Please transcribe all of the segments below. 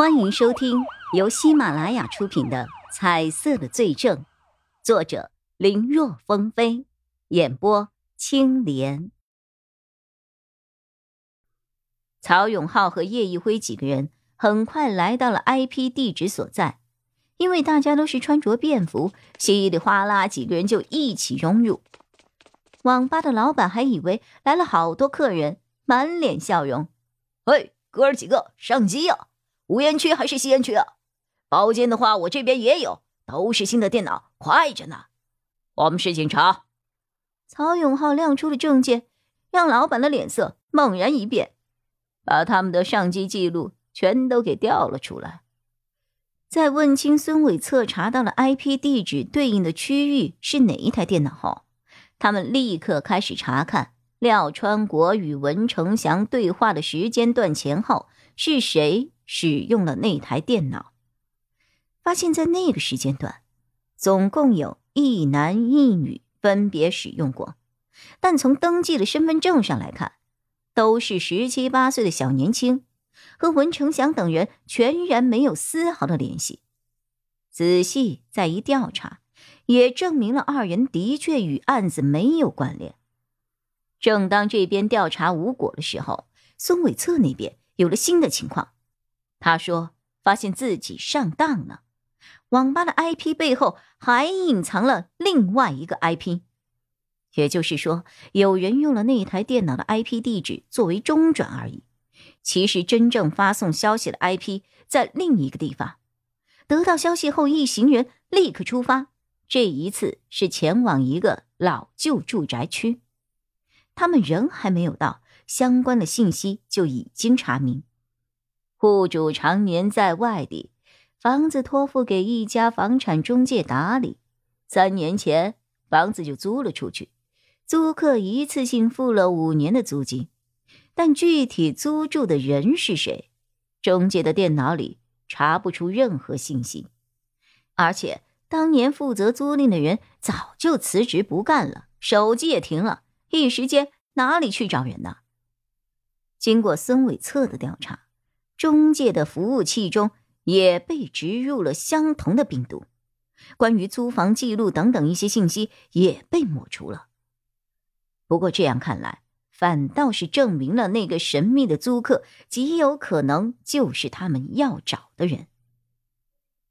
欢迎收听由喜马拉雅出品的《彩色的罪证》，作者林若风飞，演播青莲。曹永浩和叶一辉几个人很快来到了 IP 地址所在，因为大家都是穿着便服，稀里哗啦几个人就一起融入。网吧的老板还以为来了好多客人，满脸笑容：“嘿，哥儿几个上机呀！”无烟区还是吸烟区啊？包间的话，我这边也有，都是新的电脑，快着呢。我们是警察。曹永浩亮出了证件，让老板的脸色猛然一变，把他们的上机记录全都给调了出来。在问清孙伟策查到了 IP 地址对应的区域是哪一台电脑后，他们立刻开始查看廖川国与文成祥对话的时间段前后是谁。使用了那台电脑，发现，在那个时间段，总共有一男一女分别使用过，但从登记的身份证上来看，都是十七八岁的小年轻，和文成祥等人全然没有丝毫的联系。仔细再一调查，也证明了二人的确与案子没有关联。正当这边调查无果的时候，孙伟策那边有了新的情况。他说：“发现自己上当了，网吧的 IP 背后还隐藏了另外一个 IP，也就是说，有人用了那台电脑的 IP 地址作为中转而已。其实，真正发送消息的 IP 在另一个地方。得到消息后，一行人立刻出发。这一次是前往一个老旧住宅区。他们人还没有到，相关的信息就已经查明。”户主常年在外地，房子托付给一家房产中介打理。三年前，房子就租了出去，租客一次性付了五年的租金，但具体租住的人是谁，中介的电脑里查不出任何信息。而且，当年负责租赁的人早就辞职不干了，手机也停了，一时间哪里去找人呢？经过孙伟策的调查。中介的服务器中也被植入了相同的病毒，关于租房记录等等一些信息也被抹除了。不过这样看来，反倒是证明了那个神秘的租客极有可能就是他们要找的人。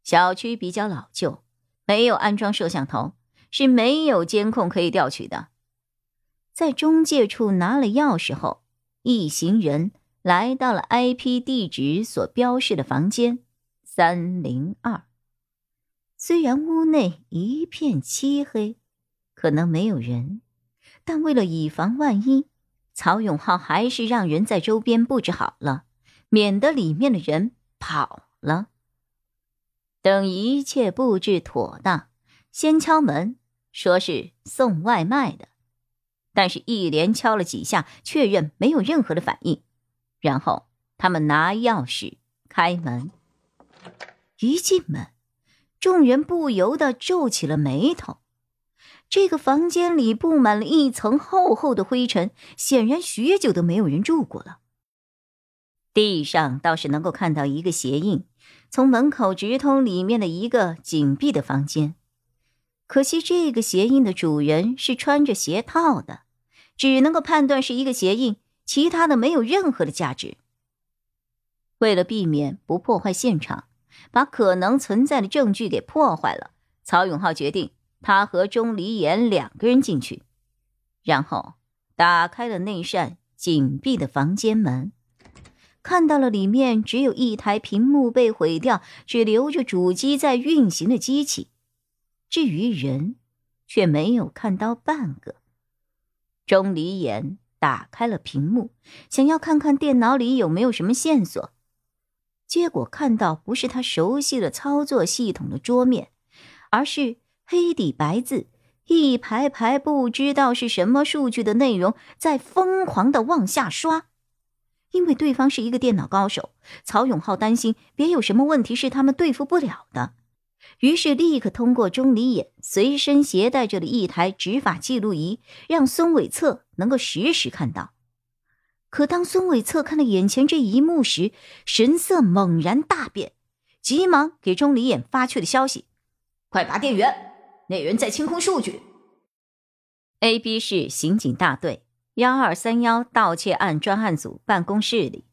小区比较老旧，没有安装摄像头，是没有监控可以调取的。在中介处拿了钥匙后，一行人。来到了 IP 地址所标示的房间三零二。虽然屋内一片漆黑，可能没有人，但为了以防万一，曹永浩还是让人在周边布置好了，免得里面的人跑了。等一切布置妥当，先敲门，说是送外卖的，但是一连敲了几下，确认没有任何的反应。然后他们拿钥匙开门，一进门，众人不由得皱起了眉头。这个房间里布满了一层厚厚的灰尘，显然许久都没有人住过了。地上倒是能够看到一个鞋印，从门口直通里面的一个紧闭的房间。可惜这个鞋印的主人是穿着鞋套的，只能够判断是一个鞋印。其他的没有任何的价值。为了避免不破坏现场，把可能存在的证据给破坏了，曹永浩决定他和钟离言两个人进去，然后打开了那扇紧闭的房间门，看到了里面只有一台屏幕被毁掉、只留着主机在运行的机器，至于人，却没有看到半个。钟离言。打开了屏幕，想要看看电脑里有没有什么线索，结果看到不是他熟悉的操作系统的桌面，而是黑底白字，一排排不知道是什么数据的内容在疯狂的往下刷。因为对方是一个电脑高手，曹永浩担心别有什么问题是他们对付不了的。于是，立刻通过钟离眼随身携带着的一台执法记录仪，让孙伟策能够实时看到。可当孙伟策看了眼前这一幕时，神色猛然大变，急忙给钟离眼发去了消息：“快拔电源，那人在清空数据。”A、B 市刑警大队幺二三幺盗窃案专案组办公室里，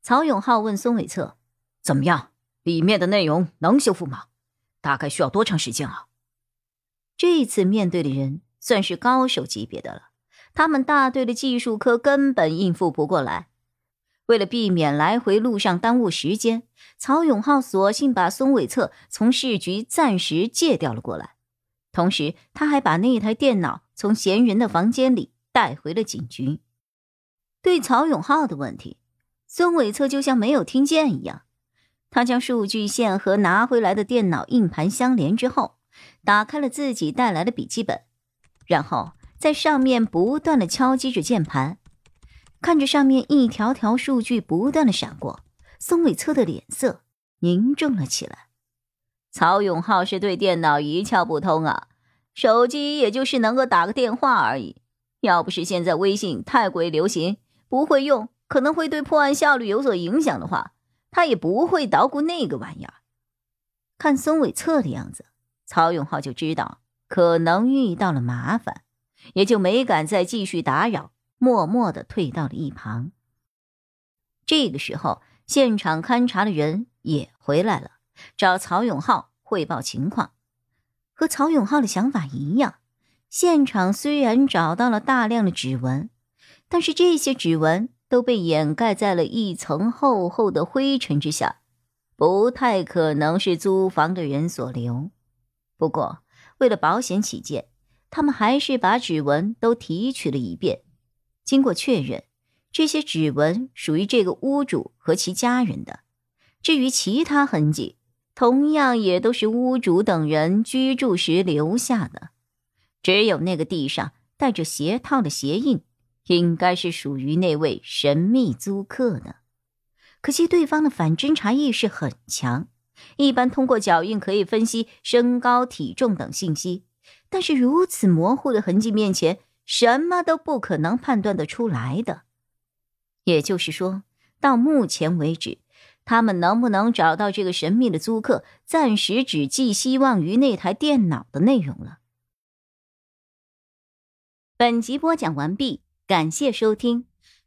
曹永浩问孙伟策：“怎么样？里面的内容能修复吗？大概需要多长时间啊？”这次面对的人算是高手级别的了。他们大队的技术科根本应付不过来。为了避免来回路上耽误时间，曹永浩索性把孙伟策从市局暂时借调了过来。同时，他还把那台电脑从嫌疑人的房间里带回了警局。对曹永浩的问题，孙伟策就像没有听见一样。他将数据线和拿回来的电脑硬盘相连之后，打开了自己带来的笔记本，然后。在上面不断的敲击着键盘，看着上面一条条数据不断的闪过，宋伟策的脸色凝重了起来。曹永浩是对电脑一窍不通啊，手机也就是能够打个电话而已。要不是现在微信太过于流行，不会用，可能会对破案效率有所影响的话，他也不会捣鼓那个玩意儿。看孙伟策的样子，曹永浩就知道可能遇到了麻烦。也就没敢再继续打扰，默默的退到了一旁。这个时候，现场勘查的人也回来了，找曹永浩汇报情况。和曹永浩的想法一样，现场虽然找到了大量的指纹，但是这些指纹都被掩盖在了一层厚厚的灰尘之下，不太可能是租房的人所留。不过，为了保险起见。他们还是把指纹都提取了一遍，经过确认，这些指纹属于这个屋主和其家人的。至于其他痕迹，同样也都是屋主等人居住时留下的。只有那个地上带着鞋套的鞋印，应该是属于那位神秘租客的。可惜对方的反侦查意识很强，一般通过脚印可以分析身高、体重等信息。但是如此模糊的痕迹面前，什么都不可能判断得出来的。也就是说，到目前为止，他们能不能找到这个神秘的租客，暂时只寄希望于那台电脑的内容了。本集播讲完毕，感谢收听，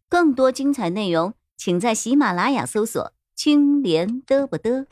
更多精彩内容，请在喜马拉雅搜索“青莲嘚不嘚”。